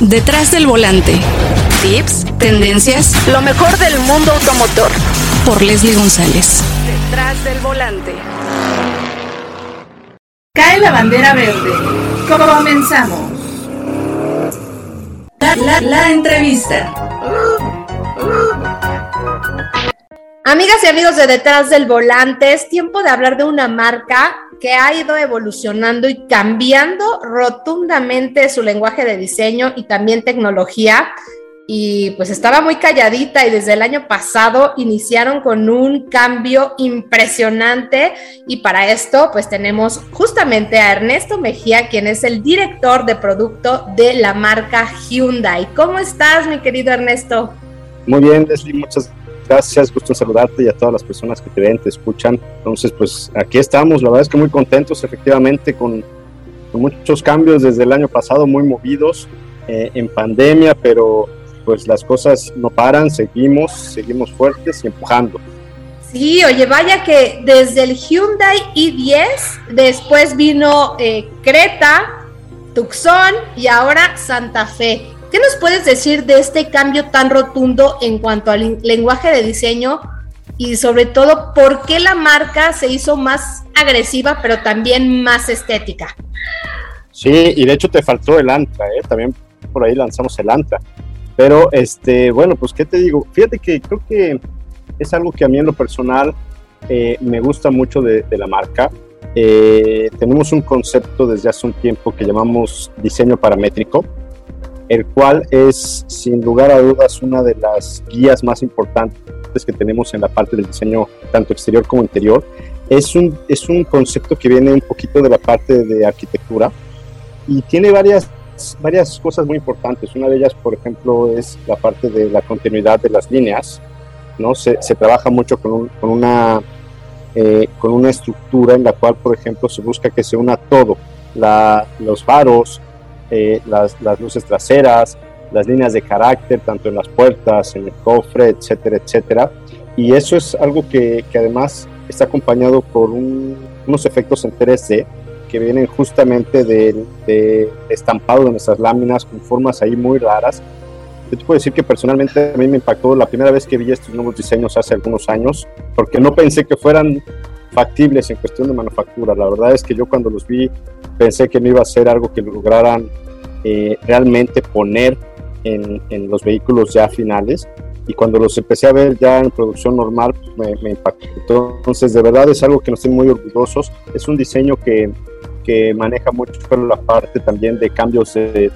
Detrás del volante. Tips, tendencias, lo mejor del mundo automotor. Por Leslie González. Detrás del volante. Cae la bandera verde. Comenzamos. La, la entrevista. Amigas y amigos de Detrás del Volante, es tiempo de hablar de una marca que ha ido evolucionando y cambiando rotundamente su lenguaje de diseño y también tecnología. Y pues estaba muy calladita y desde el año pasado iniciaron con un cambio impresionante y para esto pues tenemos justamente a Ernesto Mejía, quien es el director de producto de la marca Hyundai. ¿Cómo estás, mi querido Ernesto? Muy bien, muchas gusto saludarte y a todas las personas que te ven, te escuchan. Entonces, pues aquí estamos, la verdad es que muy contentos efectivamente con, muchos cambios desde el año pasado, muy movidos eh, en pandemia, pero pues las cosas no paran, seguimos, seguimos fuertes y empujando. Sí, oye, vaya que desde el Hyundai i10, después vino eh, Creta, Tucson y ahora Santa Fe. ¿Qué nos puedes decir de este cambio tan rotundo en cuanto al lenguaje de diseño y sobre todo por qué la marca se hizo más agresiva pero también más estética? Sí, y de hecho te faltó el Antra, ¿eh? también por ahí lanzamos el Antra. Pero, este, bueno, pues, ¿qué te digo? Fíjate que creo que es algo que a mí en lo personal eh, me gusta mucho de, la marca. Eh, tenemos un concepto desde hace un tiempo que llamamos diseño paramétrico el cual es sin lugar a dudas una de las guías más importantes que tenemos en la parte del diseño tanto exterior como interior. Es un, es un concepto que viene un poquito de la parte de arquitectura y tiene varias, varias cosas muy importantes. Una de ellas, por ejemplo, es la parte de la continuidad de las líneas. ¿no? Se, se trabaja mucho con, con una, eh, con una estructura en la cual, por ejemplo, se busca que se una todo. La, los faros, eh, las, las, luces traseras, las líneas de carácter, tanto en las puertas, en el cofre, etcétera, etcétera. Y eso es algo que, que además está acompañado por unos efectos en 3D que vienen justamente del de estampado de nuestras láminas con formas ahí muy raras. Yo te puedo decir que personalmente a mí me impactó la primera vez que vi estos nuevos diseños hace algunos años, porque no pensé que fueran factibles en cuestión de manufactura. La verdad es que yo cuando los vi pensé que no iba a ser algo que lograran eh, realmente poner en, los vehículos ya finales y cuando los empecé a ver ya en producción normal me, me impactó. Entonces de verdad es algo que nos tiene muy orgullosos. Es un diseño que, que maneja mucho la parte también de cambios de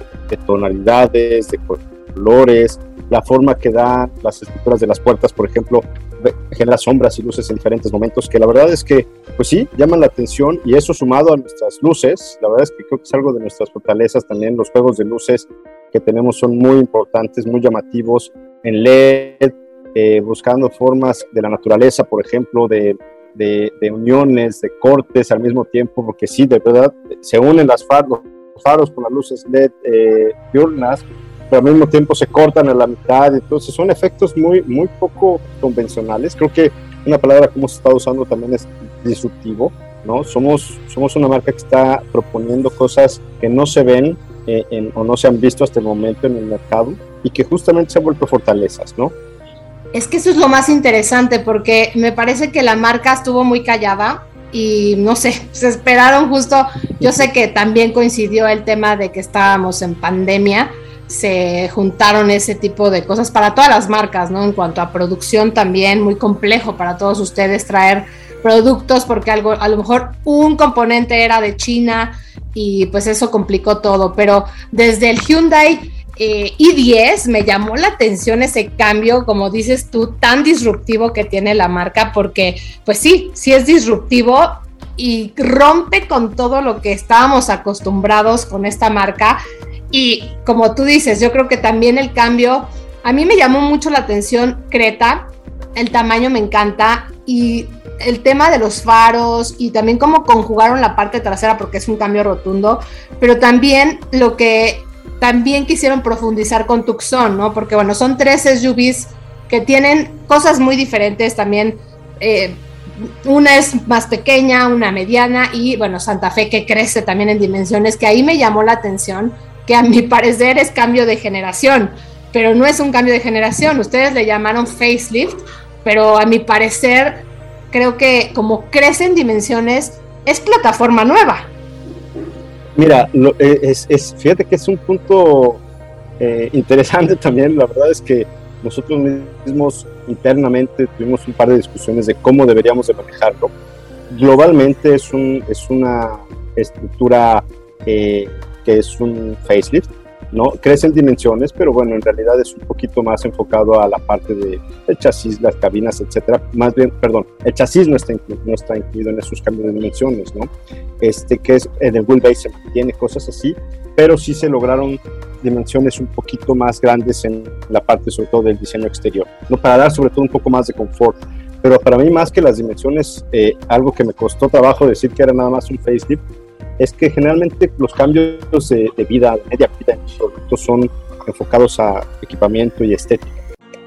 tonalidades, de colores, la forma que dan las estructuras de las puertas, por ejemplo, genera sombras y luces en diferentes momentos, que la verdad es que, pues sí, llaman la atención y eso sumado a nuestras luces, la verdad es que creo que es algo de nuestras fortalezas también, los juegos de luces que tenemos son muy importantes, muy llamativos, en LED, eh, buscando formas de la naturaleza, por ejemplo, de, de, uniones, de cortes al mismo tiempo, porque sí, de verdad, se unen las faros, los faros con las luces LED eh, diurnas, pero al mismo tiempo se cortan a la mitad, entonces son efectos muy, muy poco convencionales. Creo que una palabra que hemos estado usando también es disruptivo, ¿no? Somos, somos una marca que está proponiendo cosas que no se ven eh, o no se han visto hasta el momento en el mercado y que justamente se han vuelto fortalezas, ¿no? Es que eso es lo más interesante porque me parece que la marca estuvo muy callada y no sé, se esperaron justo, yo sé que también coincidió el tema de que estábamos en pandemia, se juntaron ese tipo de cosas para todas las marcas, ¿no? En cuanto a producción también, muy complejo para todos ustedes traer productos porque algo, a lo mejor un componente era de China y pues eso complicó todo, pero desde el Hyundai eh, i10 me llamó la atención ese cambio, como dices tú, tan disruptivo que tiene la marca, porque pues sí, sí es disruptivo y rompe con todo lo que estábamos acostumbrados con esta marca y como tú dices, yo creo que también el cambio, a mí me llamó mucho la atención Creta, el tamaño me encanta y el tema de los faros y también cómo conjugaron la parte trasera porque es un cambio rotundo, pero también lo que también quisieron profundizar con Tucson, ¿no? Porque bueno, son tres SUVs que tienen cosas muy diferentes también. Eh, una es más pequeña, una mediana y bueno, Santa Fe que crece también en dimensiones, que ahí me llamó la atención que a mi parecer es cambio de generación, pero no es un cambio de generación. Ustedes le llamaron facelift, pero a mi parecer creo que como crece en dimensiones, es plataforma nueva. Mira, eh, es, fíjate que es un punto eh, interesante también. La verdad es que nosotros mismos internamente tuvimos un par de discusiones de cómo deberíamos de manejarlo. Globalmente es, un, es una estructura eh, que es un facelift, ¿no? Crece en dimensiones, pero bueno, en realidad es un poquito más enfocado a la parte de, del chasis, las cabinas, etcétera. Más bien, perdón, el chasis no está, incluido, no está incluido en esos cambios de dimensiones, ¿no? Este, que es en el wheelbase se mantiene cosas así, pero sí se lograron dimensiones un poquito más grandes en la parte sobre todo del diseño exterior, ¿no? Para dar sobre todo un poco más de confort. Pero para mí más que las dimensiones, eh, algo que me costó trabajo decir que era nada más un facelift, es que generalmente los cambios de, vida, de media vida en los productos son enfocados a equipamiento y estética.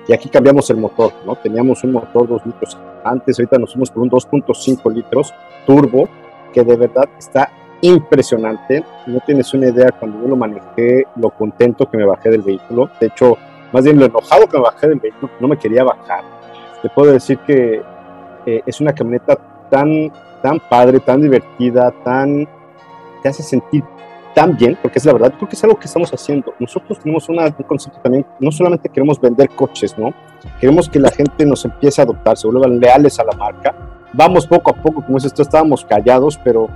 Y aquí cambiamos el motor, ¿no? Teníamos un motor 2 litros antes, ahorita nos fuimos por un 2.5 litros turbo, que de verdad está impresionante. No tienes una idea cuando yo lo manejé, lo contento que me bajé del vehículo. De hecho, más bien lo enojado que me bajé del vehículo, no me quería bajar. Te puedo decir que eh, es una camioneta tan, tan padre, tan divertida, tan te hace sentir tan bien, porque es la verdad, creo que es algo que estamos haciendo. Nosotros tenemos una, un concepto también, no solamente queremos vender coches, ¿no? Queremos que la gente nos empiece a adoptar, se vuelvan leales a la marca. Vamos poco a poco, como es esto, estábamos callados, pero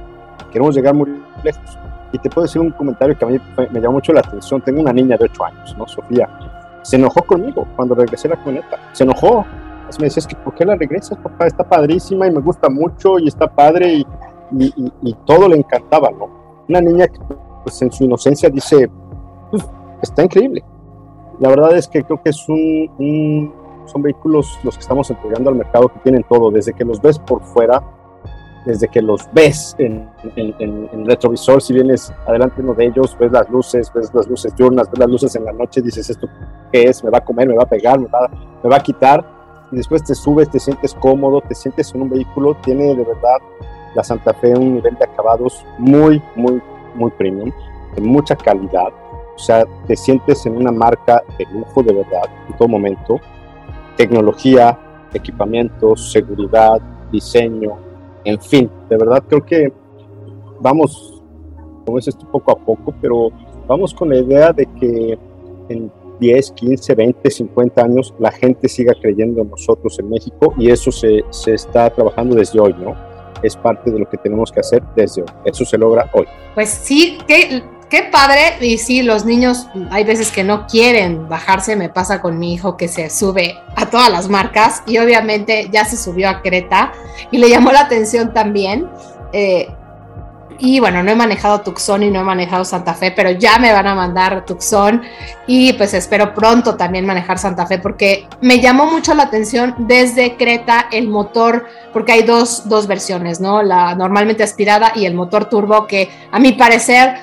queremos llegar muy lejos. Y te puedo decir un comentario que a mí me llamó mucho la atención. Tengo una niña de 8 años, ¿no? Sofía. Se enojó conmigo cuando regresé a la camioneta. Se enojó. me decía, es que ¿por qué la regresas, papá? Está padrísima y me gusta mucho y está padre y, y, y todo le encantaba, ¿no? Una niña que pues, en su inocencia dice, está increíble. La verdad es que creo que son vehículos los que estamos entregando al mercado que tienen todo, desde que los ves por fuera, desde que los ves en, en, retrovisor, si vienes adelante uno de ellos, ves las luces, ves las luces diurnas, ves las luces en la noche, dices, ¿esto qué es? ¿Me va a comer? ¿Me va a pegar? ¿Me va, me va a quitar? Y después te subes, te sientes cómodo, te sientes en un vehículo, tiene de verdad la Santa Fe un nivel de acabados muy, muy, muy premium, de mucha calidad. O sea, te sientes en una marca de lujo de verdad en todo momento. Tecnología, equipamientos, seguridad, diseño, en fin, de verdad creo que vamos, como es esto, poco a poco, pero vamos con la idea de que en 10, 15, 20, 50 años la gente siga creyendo en nosotros en México y eso se, se está trabajando desde hoy, ¿no? es parte de lo que tenemos que hacer desde hoy. Eso se logra hoy. Pues sí, qué, qué padre. Y sí, los niños hay veces que no quieren bajarse. Me pasa con mi hijo que se sube a todas las marcas y obviamente ya se subió a Creta y le llamó la atención también. Eh, y bueno, no he manejado Tucson y no he manejado Santa Fe, pero ya me van a mandar Tucson y pues espero pronto también manejar Santa Fe porque me llamó mucho la atención desde Creta el motor, porque hay dos, dos versiones, ¿no? La normalmente aspirada y el motor turbo que a mi parecer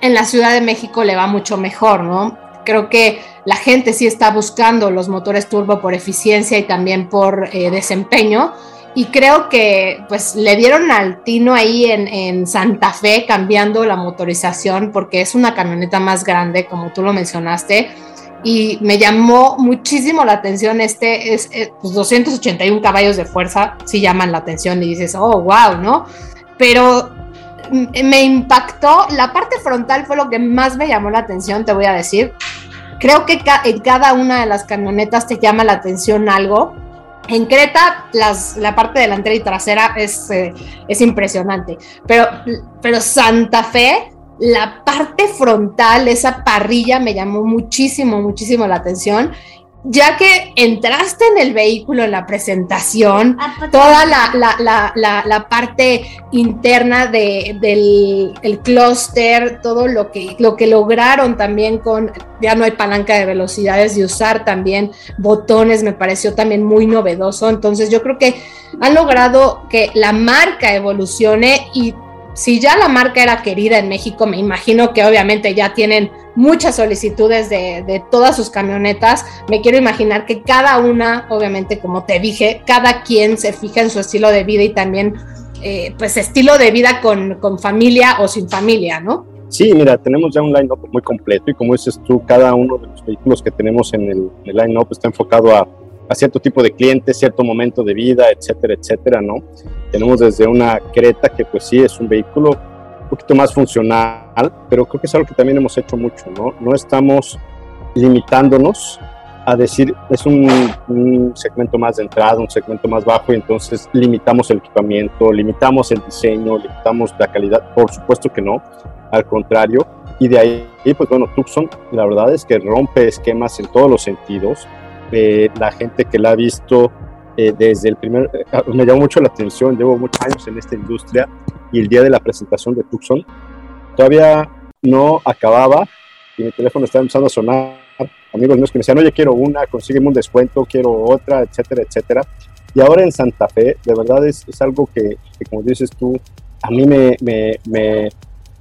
en la Ciudad de México le va mucho mejor, ¿no? Creo que la gente sí está buscando los motores turbo por eficiencia y también por eh, desempeño y creo que pues le dieron al tino ahí en, Santa Fe cambiando la motorización porque es una camioneta más grande como tú lo mencionaste y me llamó muchísimo la atención este es, 281 pues, caballos de fuerza sí llaman la atención y dices oh wow no pero me impactó la parte frontal fue lo que más me llamó la atención te voy a decir. Creo que en cada una de las camionetas te llama la atención algo en Creta, la parte delantera y trasera es, eh, es impresionante, pero, pero Santa Fe, la parte frontal, esa parrilla me llamó muchísimo, muchísimo la atención ya que entraste en el vehículo en la presentación, ah, pues, toda la, parte interna del el clúster, todo lo que, lo que lograron también con, ya no hay palanca de velocidades y usar también botones, me pareció también muy novedoso. Entonces yo creo que han logrado que la marca evolucione y si ya la marca era querida en México, me imagino que obviamente ya tienen muchas solicitudes de, todas sus camionetas. Me quiero imaginar que cada una, obviamente, como te dije, cada quien se fija en su estilo de vida y también, eh, pues, estilo de vida con, familia o sin familia, ¿no? Sí, mira, tenemos ya un line-up muy completo y como dices tú, cada uno de los vehículos que tenemos en el, line-up está enfocado a, cierto tipo de cliente, cierto momento de vida, etcétera, etcétera, ¿no? Tenemos desde una Creta que pues sí es un vehículo poquito más funcional, pero creo que es algo que también hemos hecho mucho, ¿no? No estamos limitándonos a decir es un, un, segmento más de entrada, un segmento más bajo, y entonces limitamos el equipamiento, limitamos el diseño, limitamos la calidad. Por supuesto que no, al contrario. Y de ahí, pues bueno, Tucson, la verdad es que rompe esquemas en todos los sentidos. Eh, la gente que la ha visto eh, desde el primer, eh, me llamó mucho la atención, llevo muchos años en esta industria y el día de la presentación de Tucson, todavía no acababa y mi teléfono estaba empezando a sonar amigos míos que me decían, oye, quiero una, consígueme un descuento, quiero otra, etcétera, etcétera. Y ahora en Santa Fe, de verdad es, es algo que, que, como dices tú, a mí me, me, me,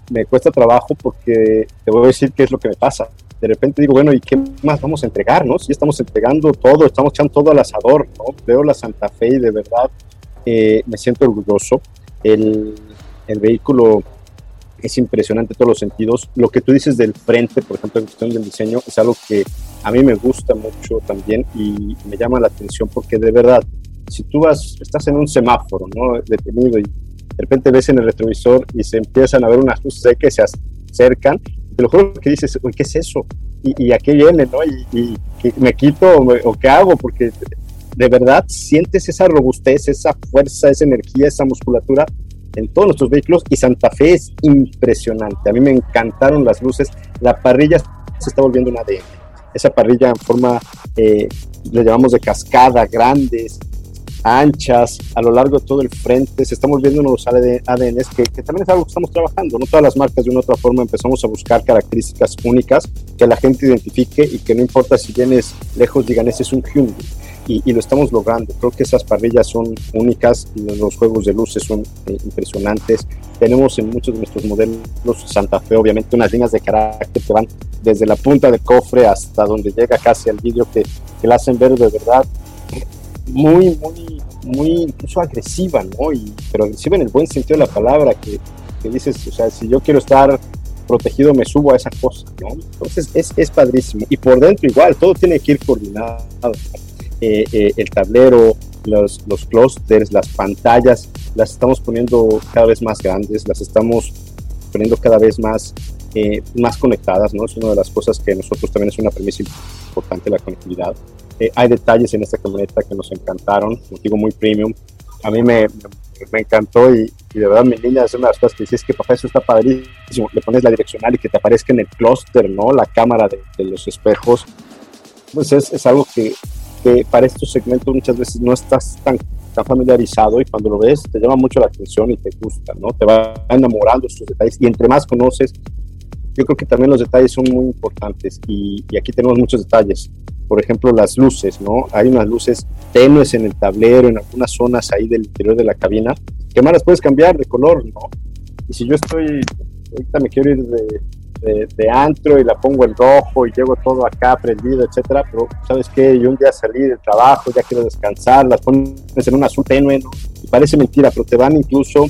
me, cuesta trabajo porque te voy a decir qué es lo que me pasa. De repente digo, bueno, ¿y qué más vamos a entregar? ¿no? Si estamos entregando todo, estamos echando todo al asador, ¿no? Veo la Santa Fe y de verdad eh, me siento orgulloso. El, el vehículo es impresionante en todos los sentidos. Lo que tú dices del frente, por ejemplo, en cuestión del diseño, es algo que a mí me gusta mucho también y me llama la atención porque de verdad, si tú vas, estás en un semáforo, ¿no? Detenido y de repente ves en el retrovisor y se empiezan a ver unas luces que se acercan, te lo juro que dices, oye, ¿qué es eso? ¿Y, y a qué viene, no? ¿Y, y me quito o, me, o qué hago? Porque de verdad sientes esa robustez, esa fuerza, esa energía, esa musculatura en todos nuestros vehículos y Santa Fe es impresionante. A mí me encantaron las luces. La parrilla se está volviendo un ADN. Esa parrilla en forma, eh, le llamamos de cascada, grandes, anchas, a lo largo de todo el frente. Se están volviendo unos ADNs que, que, también es algo que estamos trabajando. No todas las marcas de una u otra forma empezamos a buscar características únicas que la gente identifique y que no importa si vienes lejos, digan, ese es un Hyundai y, lo estamos logrando. Creo que esas parrillas son únicas, los juegos de luces son eh, impresionantes. Tenemos en muchos de nuestros modelos Santa Fe, obviamente, unas líneas de carácter que van desde la punta del cofre hasta donde llega casi al vídeo que, que la hacen ver de verdad muy, muy, muy incluso agresiva, ¿no? Y, pero agresiva en el buen sentido de la palabra, que, que dices, o sea, si yo quiero estar protegido me subo a esa cosa, ¿no? Entonces es, es padrísimo. Y por dentro igual, todo tiene que ir coordinado eh, eh, el tablero, los, los clusters, las pantallas, las estamos poniendo cada vez más grandes, las estamos poniendo cada vez más, eh, más conectadas, ¿no? Es una de las cosas que nosotros también es una premisa importante, la conectividad. Eh, hay detalles en esta camioneta que nos encantaron, motivo muy premium. A mí me, me encantó y, y, de verdad mi niña es una de las cosas que dices que papá eso está padrísimo, le pones la direccional y que te aparezca en el clúster, ¿no? La cámara de, de los espejos, pues es, es algo que, que para estos segmentos muchas veces no estás tan, tan familiarizado y cuando lo ves te llama mucho la atención y te gusta, ¿no? Te va enamorando estos detalles y entre más conoces, yo creo que también los detalles son muy importantes y, y aquí tenemos muchos detalles. Por ejemplo, las luces, ¿no? Hay unas luces tenues en el tablero, en algunas zonas ahí del interior de la cabina, que más las puedes cambiar de color, ¿no? Y si yo estoy, ahorita me quiero ir de, de, de, antro y la pongo en rojo y llego todo acá prendido, etcétera, pero ¿sabes qué? Yo un día salí del trabajo, ya quiero descansar, las pones en un azul tenue, ¿no? y parece mentira, pero te van incluso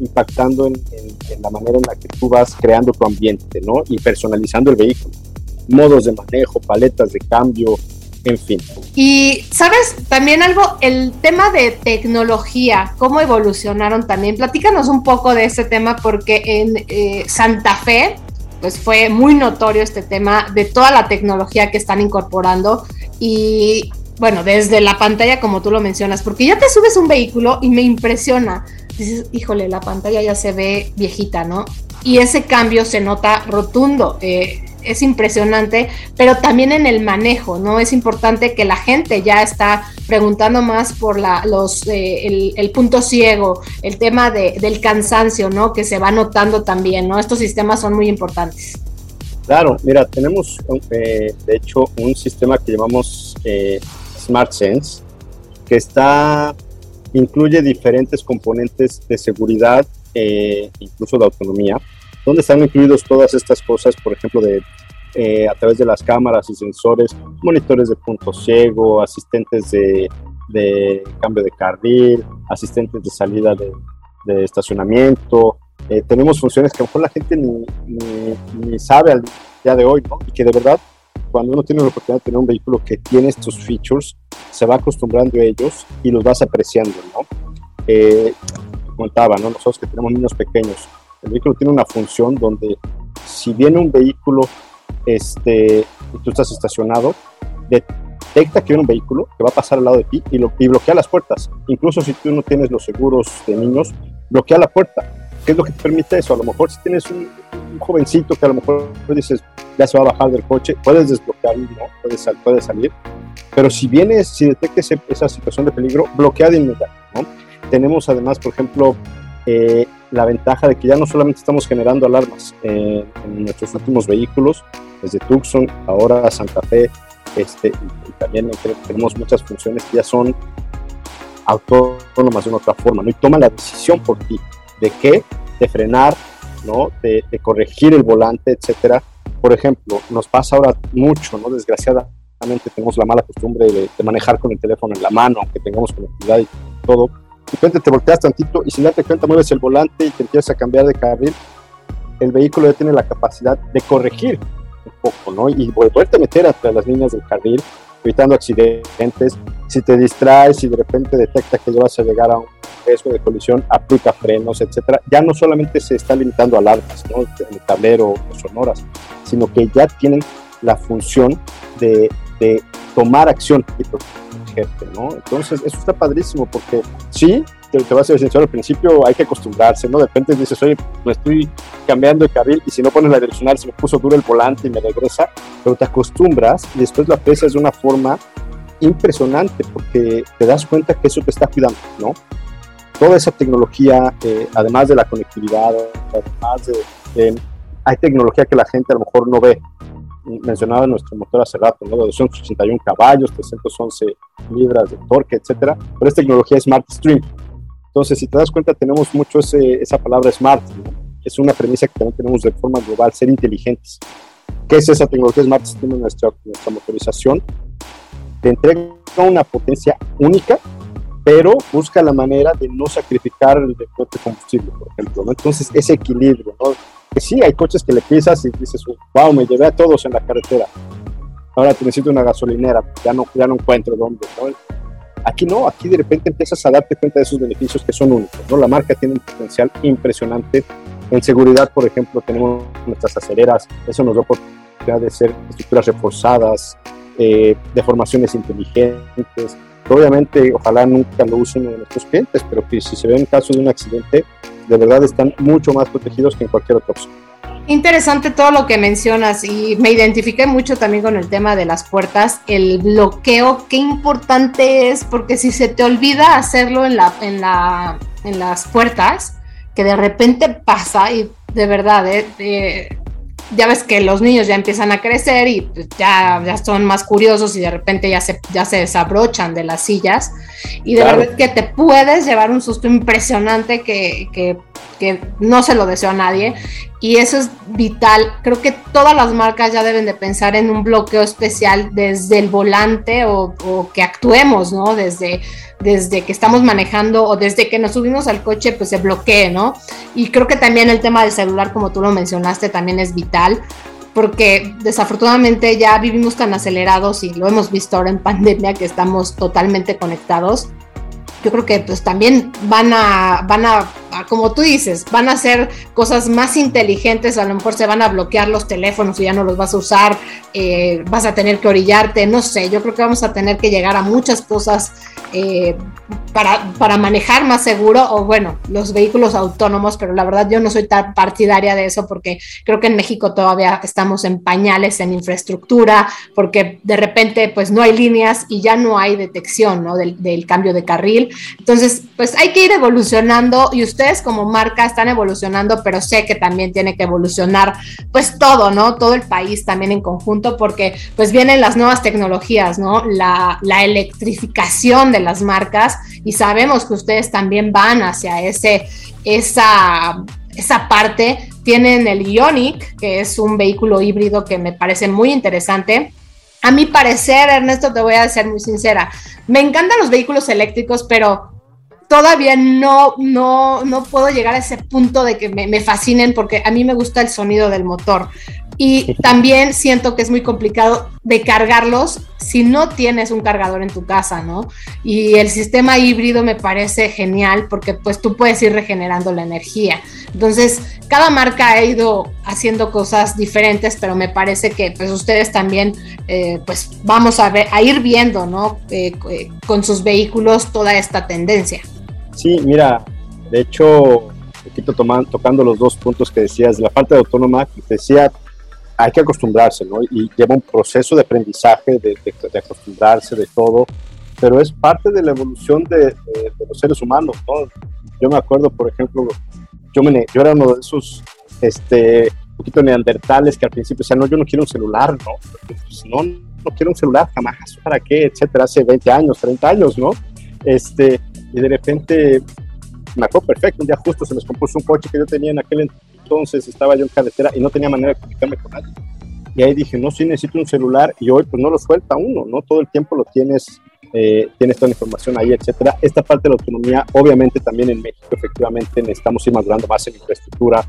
impactando en, en, en, la manera en la que tú vas creando tu ambiente, ¿no? Y personalizando el vehículo. Modos de manejo, paletas de cambio, en fin. Y, ¿sabes? También algo, el tema de tecnología, cómo evolucionaron también. Platícanos un poco de ese tema porque en eh, Santa Fe, pues fue muy notorio este tema de toda la tecnología que están incorporando y bueno, desde la pantalla como tú lo mencionas, porque ya te subes un vehículo y me impresiona. Dices, híjole, la pantalla ya se ve viejita, ¿no? Y ese cambio se nota rotundo. Eh, es impresionante, pero también en el manejo, ¿no? Es importante que la gente ya está preguntando más por la, los, eh, el, punto ciego, el tema de, del cansancio, ¿no? Que se va notando también, ¿no? Estos sistemas son muy importantes. Claro, mira, tenemos eh, de hecho un sistema que llamamos eh, Smart Sense, que está, incluye diferentes componentes de seguridad, eh, incluso de autonomía, donde están incluidos todas estas cosas, por ejemplo, de eh, a través de las cámaras y sensores, monitores de punto ciego, asistentes de, de cambio de carril, asistentes de salida de, de estacionamiento, Eh, tenemos funciones que a lo mejor la gente ni, ni, sabe al día de hoy, ¿no? Y que de verdad, cuando uno tiene la oportunidad de tener un vehículo que tiene estos features, se va acostumbrando a ellos y los vas apreciando, ¿no? Eh, contaba, ¿no? Nosotros que tenemos niños pequeños, el vehículo tiene una función donde si viene un vehículo este, y tú estás estacionado, detecta que viene un vehículo que va a pasar al lado de ti y, lo, y bloquea las puertas. Incluso si tú no tienes los seguros de niños, bloquea la puerta. ¿Qué es lo que te permite eso? A lo mejor si tienes un, jovencito que a lo mejor dices, ya se va a bajar del coche, puedes desbloquearlo, ¿no? Puedes, puedes salir. Pero si vienes, si detectes esa situación de peligro, bloquea de inmediato, ¿no? Tenemos además, por ejemplo, eh, la ventaja de que ya no solamente estamos generando alarmas eh, en nuestros últimos vehículos, desde Tucson, ahora Santa Fe, este, y, también tenemos muchas funciones que ya son autónomas de una otra forma, ¿no? Y toman la decisión por ti de qué, de frenar, ¿no? De, corregir el volante, etcétera. Por ejemplo, nos pasa ahora mucho, ¿no? Desgraciadamente tenemos la mala costumbre de, manejar con el teléfono en la mano, aunque tengamos conectividad y todo. De repente te volteas tantito y sin darte cuenta mueves el volante y te empiezas a cambiar de carril. El vehículo ya tiene la capacidad de corregir un poco, ¿no? Y volverte a meter entre las líneas del carril, evitando accidentes. Si te distraes y de repente detecta que ya vas a llegar a un riesgo de colisión, aplica frenos, etcétera. Ya no solamente se está limitando a alarmas, ¿no? En el tablero o sonoras, sino que ya tienen la función de, de tomar acción y protegerte, ¿no? Entonces, eso está padrísimo porque sí, te, te vas a ser sincero, al principio hay que acostumbrarse, ¿no? De repente dices, oye, me estoy cambiando de carril y si no pones la direccional se me puso duro el volante y me regresa, pero te acostumbras y después lo aprecias de una forma impresionante porque te das cuenta que eso te está cuidando, ¿no? Toda esa tecnología, eh, además de la conectividad, además de, hay tecnología que la gente a lo mejor no ve. Mencionaba nuestro motor hace rato, ¿no? 281 caballos, 311 libras de torque, etcétera, pero es tecnología Smart Stream. Entonces, si te das cuenta, tenemos mucho ese, esa palabra smart, es una premisa que también tenemos de forma global, ser inteligentes. ¿Qué es esa tecnología Smart Stream en nuestra, nuestra motorización? Te entrega una potencia única, pero busca la manera de no sacrificar el de combustible, por ejemplo. ¿no? Entonces, ese equilibrio, ¿no? Que sí, hay coches que le pisas y dices, wow, me llevé a todos en la carretera. Ahora te necesito una gasolinera, ya no, ya no encuentro dónde. ¿no? Aquí no, aquí de repente empiezas a darte cuenta de esos beneficios que son únicos. ¿no? La marca tiene un potencial impresionante. En seguridad, por ejemplo, tenemos nuestras acereras, eso nos da oportunidad de ser estructuras reforzadas, eh, inteligentes. Obviamente, ojalá nunca lo usen en nuestros clientes, pero que si se ve en caso de un accidente, de verdad están mucho más protegidos que en cualquier otra opción. Interesante todo lo que mencionas y me identifiqué mucho también con el tema de las puertas, el bloqueo, qué importante es, porque si se te olvida hacerlo en, la, en, la, en las puertas, que de repente pasa y de verdad, eh, ya ves que los niños ya empiezan a crecer y pues, ya, ya son más curiosos y de repente ya se, ya se desabrochan de las sillas. Y de verdad que te puedes llevar un susto impresionante que, que, que, no se lo deseo a nadie y eso es vital. Creo que todas las marcas ya deben de pensar en un bloqueo especial desde el volante o, o que actuemos, ¿no? Desde desde que estamos manejando o desde que nos subimos al coche, pues se bloquee, ¿no? Y creo que también el tema del celular, como tú lo mencionaste, también es vital, porque desafortunadamente ya vivimos tan acelerados y lo hemos visto ahora en pandemia que estamos totalmente conectados yo creo que pues también van a, van a, como tú dices, van a hacer cosas más inteligentes, a lo mejor se van a bloquear los teléfonos y ya no los vas a usar, eh, vas a tener que orillarte, no sé, yo creo que vamos a tener que llegar a muchas cosas eh, para, para, manejar más seguro o bueno, los vehículos autónomos, pero la verdad yo no soy tan partidaria de eso porque creo que en México todavía estamos en pañales en infraestructura, porque de repente pues no hay líneas y ya no hay detección ¿no? del, del cambio de carril. Entonces, pues hay que ir evolucionando y ustedes como marca están evolucionando, pero sé que también tiene que evolucionar pues todo, ¿no? Todo el país también en conjunto porque pues vienen las nuevas tecnologías, ¿no? La, la electrificación de las marcas y sabemos que ustedes también van hacia ese, esa, esa parte. Tienen el Ionic, que es un vehículo híbrido que me parece muy interesante a mi parecer, Ernesto, te voy a ser muy sincera, me encantan los vehículos eléctricos, pero todavía no, no, no puedo llegar a ese punto de que me, me fascinen porque a mí me gusta el sonido del motor. Y también siento que es muy complicado de cargarlos si no tienes un cargador en tu casa, ¿no? Y el sistema híbrido me parece genial porque pues tú puedes ir regenerando la energía. Entonces, cada marca ha ido haciendo cosas diferentes, pero me parece que pues ustedes también eh, pues vamos a, ver, a ir viendo, ¿no? Eh, eh, con sus vehículos toda esta tendencia. Sí, mira, de hecho, poquito tocando los dos puntos que decías, la parte de autónoma, que decía hay que acostumbrarse, ¿no? Y lleva un proceso de aprendizaje, de, acostumbrarse de todo, pero es parte de la evolución de, los seres humanos, ¿no? Yo me acuerdo, por ejemplo, yo, me, yo era uno de esos, este, poquito neandertales que al principio decían, no, yo no quiero un celular, ¿no? Pues, no, no quiero un celular jamás, ¿para qué? Etcétera, hace 20 años, 30 años, ¿no? Este, y de repente me acuerdo perfecto, un día justo se me descompuso un coche que yo tenía en aquel entonces, estaba yo en carretera y no tenía manera de comunicarme con nadie. Y ahí dije, no, sí necesito un celular y hoy pues no lo suelta uno, ¿no? Todo el tiempo lo tienes, eh, tienes toda la información ahí, etcétera. Esta parte de la autonomía, obviamente también en México, efectivamente, necesitamos ir madurando más en infraestructura,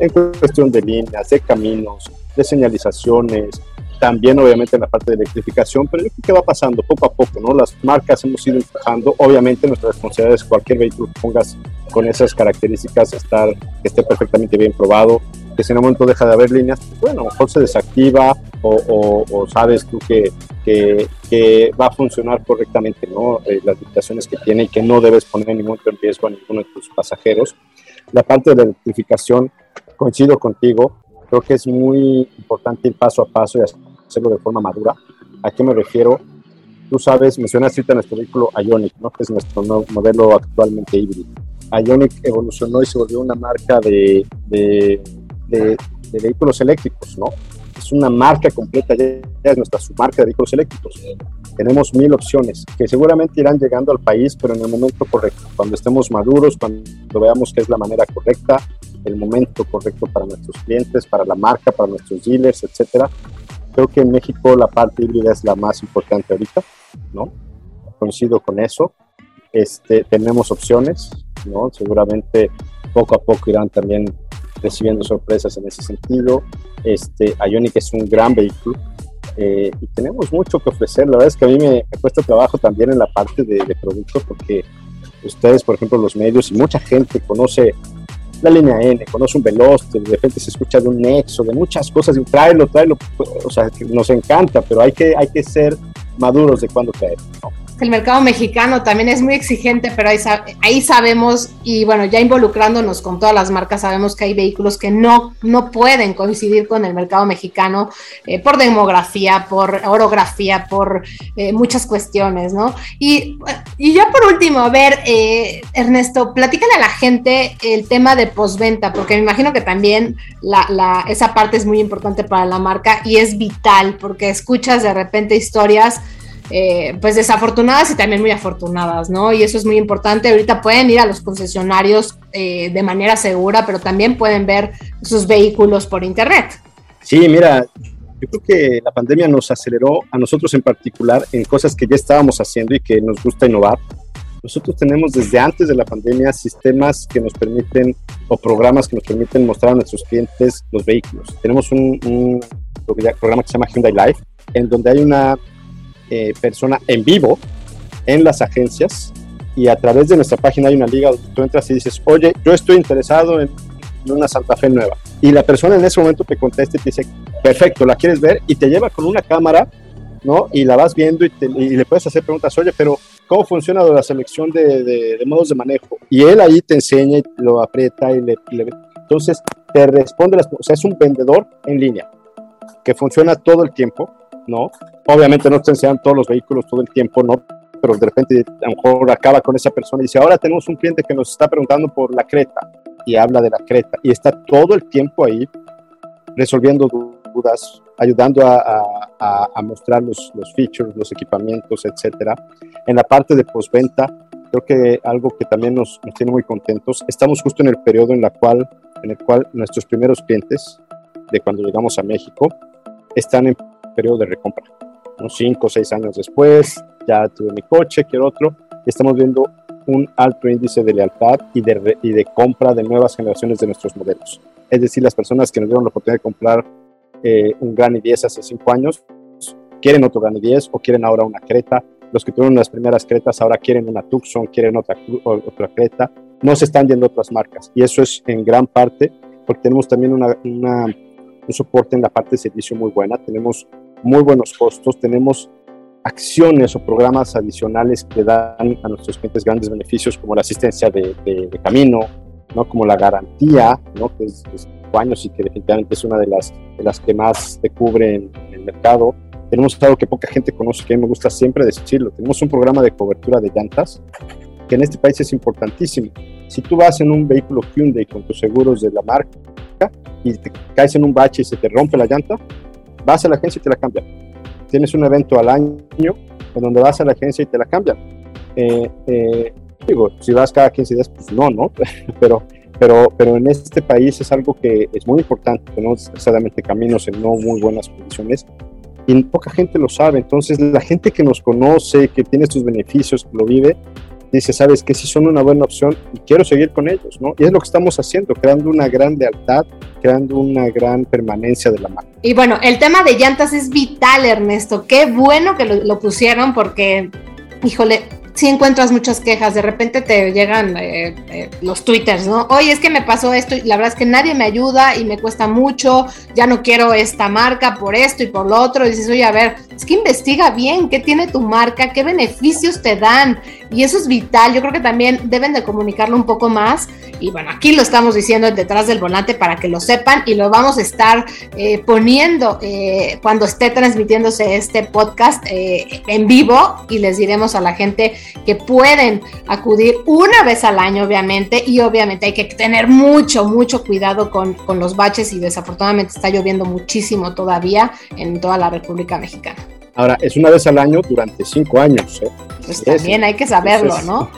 en cuestión de líneas, de caminos, de señalizaciones, también obviamente en la parte de electrificación, pero yo creo que va pasando poco a poco, ¿no? Las marcas hemos ido empujando, obviamente nuestra responsabilidad es cualquier vehículo que pongas con esas características, estar, que esté perfectamente bien probado, que si en un momento deja de haber líneas, pues bueno, a lo mejor se desactiva o, o, sabes tú que, que, que, va a funcionar correctamente, ¿no? Eh, las limitaciones que tiene y que no debes poner en ningún riesgo a ninguno de tus pasajeros. La parte de la electrificación, coincido contigo, creo que es muy importante ir paso a paso y hacerlo de forma madura. ¿A qué me refiero? Tú sabes, mencionaste ahorita nuestro vehículo Ionic, ¿no? que es nuestro modelo actualmente híbrido. Ionic evolucionó y se volvió una marca de, de, de, vehículos eléctricos, ¿no? Es una marca completa, ya es nuestra submarca de vehículos eléctricos. Tenemos mil opciones que seguramente irán llegando al país, pero en el momento correcto, cuando estemos maduros, cuando veamos que es la manera correcta, el momento correcto para nuestros clientes, para la marca, para nuestros dealers, etcétera. Creo que en México la parte híbrida es la más importante ahorita, ¿no? Coincido con eso. Este, tenemos opciones, ¿no? Seguramente poco a poco irán también recibiendo sorpresas en ese sentido. Este, Ionic es un gran vehículo eh, y tenemos mucho que ofrecer. La verdad es que a mí me, cuesta trabajo también en la parte de, de producto porque ustedes, por ejemplo, los medios y mucha gente conoce la línea N, conoce un Veloster, de repente se escucha de un Nexo, de muchas cosas, y tráelo, tráelo, o sea, nos encanta, pero hay que, hay que ser maduros de cuándo caer, ¿no? El mercado mexicano también es muy exigente, pero ahí, ahí, sabemos, y bueno, ya involucrándonos con todas las marcas, sabemos que hay vehículos que no, no pueden coincidir con el mercado mexicano eh, por demografía, por orografía, por eh, muchas cuestiones, ¿no? Y, y, ya por último, a ver, eh, Ernesto, platícale a la gente el tema de postventa, porque me imagino que también la, esa parte es muy importante para la marca y es vital, porque escuchas de repente historias eh, pues desafortunadas y también muy afortunadas, ¿no? Y eso es muy importante. Ahorita pueden ir a los concesionarios eh, de manera segura, pero también pueden ver sus vehículos por internet. Sí, mira, yo creo que la pandemia nos aceleró a nosotros en particular en cosas que ya estábamos haciendo y que nos gusta innovar. Nosotros tenemos desde antes de la pandemia sistemas que nos permiten o programas que nos permiten mostrar a nuestros clientes los vehículos. Tenemos un, programa que se llama Hyundai Live, en donde hay una eh, persona en vivo en las agencias y a través de nuestra página hay una liga donde tú entras y dices, oye, yo estoy interesado en, una Santa Fe nueva. Y la persona en ese momento te contesta y te dice, perfecto, ¿la quieres ver? Y te lleva con una cámara, ¿no? Y la vas viendo y, le puedes hacer preguntas, oye, pero ¿cómo funciona la selección de, modos de manejo? Y él ahí te enseña y lo aprieta y le... entonces te responde, las, o sea, es un vendedor en línea que funciona todo el tiempo ¿no? Obviamente no te enseñan todos los vehículos todo el tiempo, ¿no? Pero de repente a lo mejor acaba con esa persona y dice, ahora tenemos un cliente que nos está preguntando por la Creta y habla de la Creta y está todo el tiempo ahí resolviendo dudas, ayudando a, mostrar los, los, features, los equipamientos, etcétera. En la parte de postventa, creo que algo que también nos, nos, tiene muy contentos, estamos justo en el periodo en, la cual, en el cual nuestros primeros clientes, de cuando llegamos a México, están en periodo de recompra. Unos 5 o 6 años después, ya tuve mi coche, quiero otro, estamos viendo un alto índice de lealtad y de, y de compra de nuevas generaciones de nuestros modelos. Es decir, las personas que nos dieron la oportunidad de comprar eh, un Gran 10 hace cinco años, quieren otro Gran 10 o quieren ahora una Creta. Los que tuvieron las primeras Cretas ahora quieren una Tucson, quieren otra, otra Creta. No se están yendo otras marcas. Y eso es en gran parte porque tenemos también una, una, un soporte en la parte de servicio muy buena. Tenemos muy buenos costos, tenemos acciones o programas adicionales que dan a nuestros clientes grandes beneficios como la asistencia de, de, camino, ¿no? como la garantía, ¿no? que es, de cinco años y que definitivamente es una de las, de las que más te cubre en, el mercado. Tenemos algo que poca gente conoce, que a mí me gusta siempre decirlo. Tenemos un programa de cobertura de llantas que en este país es importantísimo. Si tú vas en un vehículo Hyundai con tus seguros de la marca y te caes en un bache y se te rompe la llanta, vas a la agencia y te la cambian. Tienes un evento al año en donde vas a la agencia y te la cambian. Eh, eh, digo, si vas cada 15 días, pues no, ¿no? pero, pero, pero en este país es algo que es muy importante. Tenemos necesariamente caminos en no muy buenas condiciones y poca gente lo sabe. Entonces, la gente que nos conoce, que tiene estos beneficios, que lo vive, dice, sabes que sí son una buena opción quiero seguir con ellos, ¿no? Y es lo que estamos haciendo, creando una gran lealtad, creando una gran permanencia de la marca. Y bueno, el tema de llantas es vital, Ernesto. Qué bueno que lo, pusieron porque, híjole, si encuentras muchas quejas, de repente te llegan eh, eh, los twitters, ¿no? Oye, es que me pasó esto y la verdad es que nadie me ayuda y me cuesta mucho, ya no quiero esta marca por esto y por lo otro. Y dices, oye, a ver, es que investiga bien qué tiene tu marca, qué beneficios te dan. Y eso es vital, yo creo que también deben de comunicarlo un poco más. Y bueno, aquí lo estamos diciendo detrás del volante para que lo sepan y lo vamos a estar eh, poniendo cuando esté transmitiéndose este podcast en vivo y les diremos a la gente que pueden acudir una vez al año, obviamente, y obviamente hay que tener mucho, mucho cuidado con, con los baches y desafortunadamente está lloviendo muchísimo todavía en toda la República Mexicana. Ahora, es una vez al año durante cinco años. ¿eh? Pues también hay que saberlo, ¿no?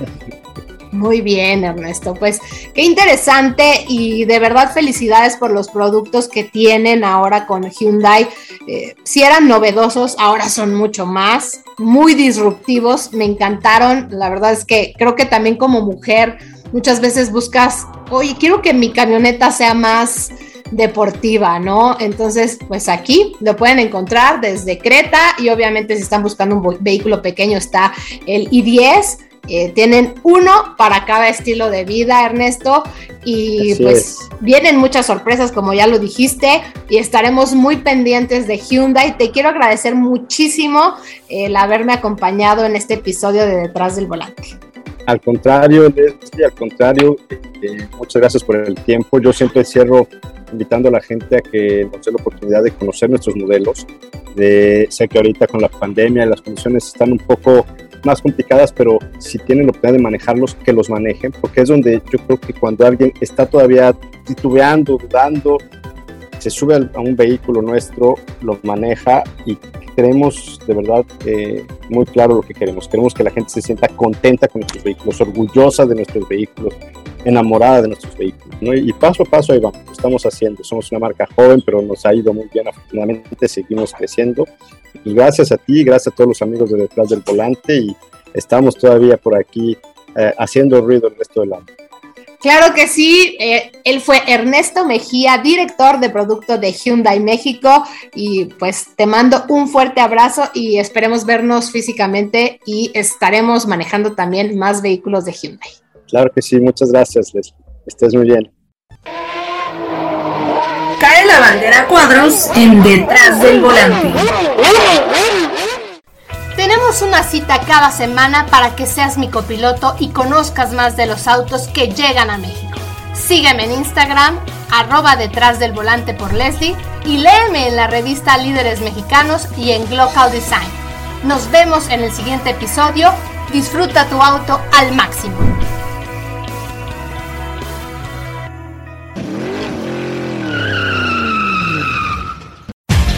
Muy bien, Ernesto. Pues qué interesante y de verdad felicidades por los productos que tienen ahora con Hyundai. Eh, si eran novedosos, ahora son mucho más, muy disruptivos, me encantaron. La verdad es que creo que también como mujer muchas veces buscas, oye, quiero que mi camioneta sea más deportiva, ¿no? Entonces, pues aquí lo pueden encontrar desde Creta y obviamente si están buscando un vehículo pequeño está el i10 eh, tienen uno para cada estilo de vida, Ernesto, y pues vienen muchas sorpresas, como ya lo dijiste, y estaremos muy pendientes de Hyundai. Te quiero agradecer muchísimo el haberme acompañado en este episodio de Detrás del Volante. Al contrario, Leslie, al contrario, eh, muchas gracias por el tiempo. Yo siempre cierro invitando a la gente a que nos dé la oportunidad de conocer nuestros modelos. De, sé que ahorita con la pandemia las condiciones están un poco más complicadas, pero si tienen la oportunidad de manejarlos, que los manejen, porque es donde yo creo que cuando alguien está todavía titubeando, dudando, se sube a un vehículo nuestro, lo maneja y creemos de verdad eh, muy claro lo que queremos. Queremos que la gente se sienta contenta con nuestros vehículos, orgullosa de nuestros vehículos, enamorada de nuestros vehículos. Y paso a paso ahí vamos, lo estamos haciendo. Somos una marca joven, pero nos ha ido muy bien. Afortunadamente seguimos creciendo. Y gracias a ti, gracias a todos los amigos de detrás del volante y estamos todavía por aquí eh, haciendo ruido el resto del año. Claro que sí, eh, él fue Ernesto Mejía, director de producto de Hyundai México y pues te mando un fuerte abrazo y esperemos vernos físicamente y estaremos manejando también más vehículos de Hyundai. Claro que sí, muchas gracias, Leslie. Estés muy bien. Cae la bandera cuadros en detrás del volante. Tenemos una cita cada semana para que seas mi copiloto y conozcas más de los autos que llegan a México. Sígueme en Instagram, arroba detrás del volante por Leslie y léeme en la revista Líderes Mexicanos y en Global Design. Nos vemos en el siguiente episodio. Disfruta tu auto al máximo.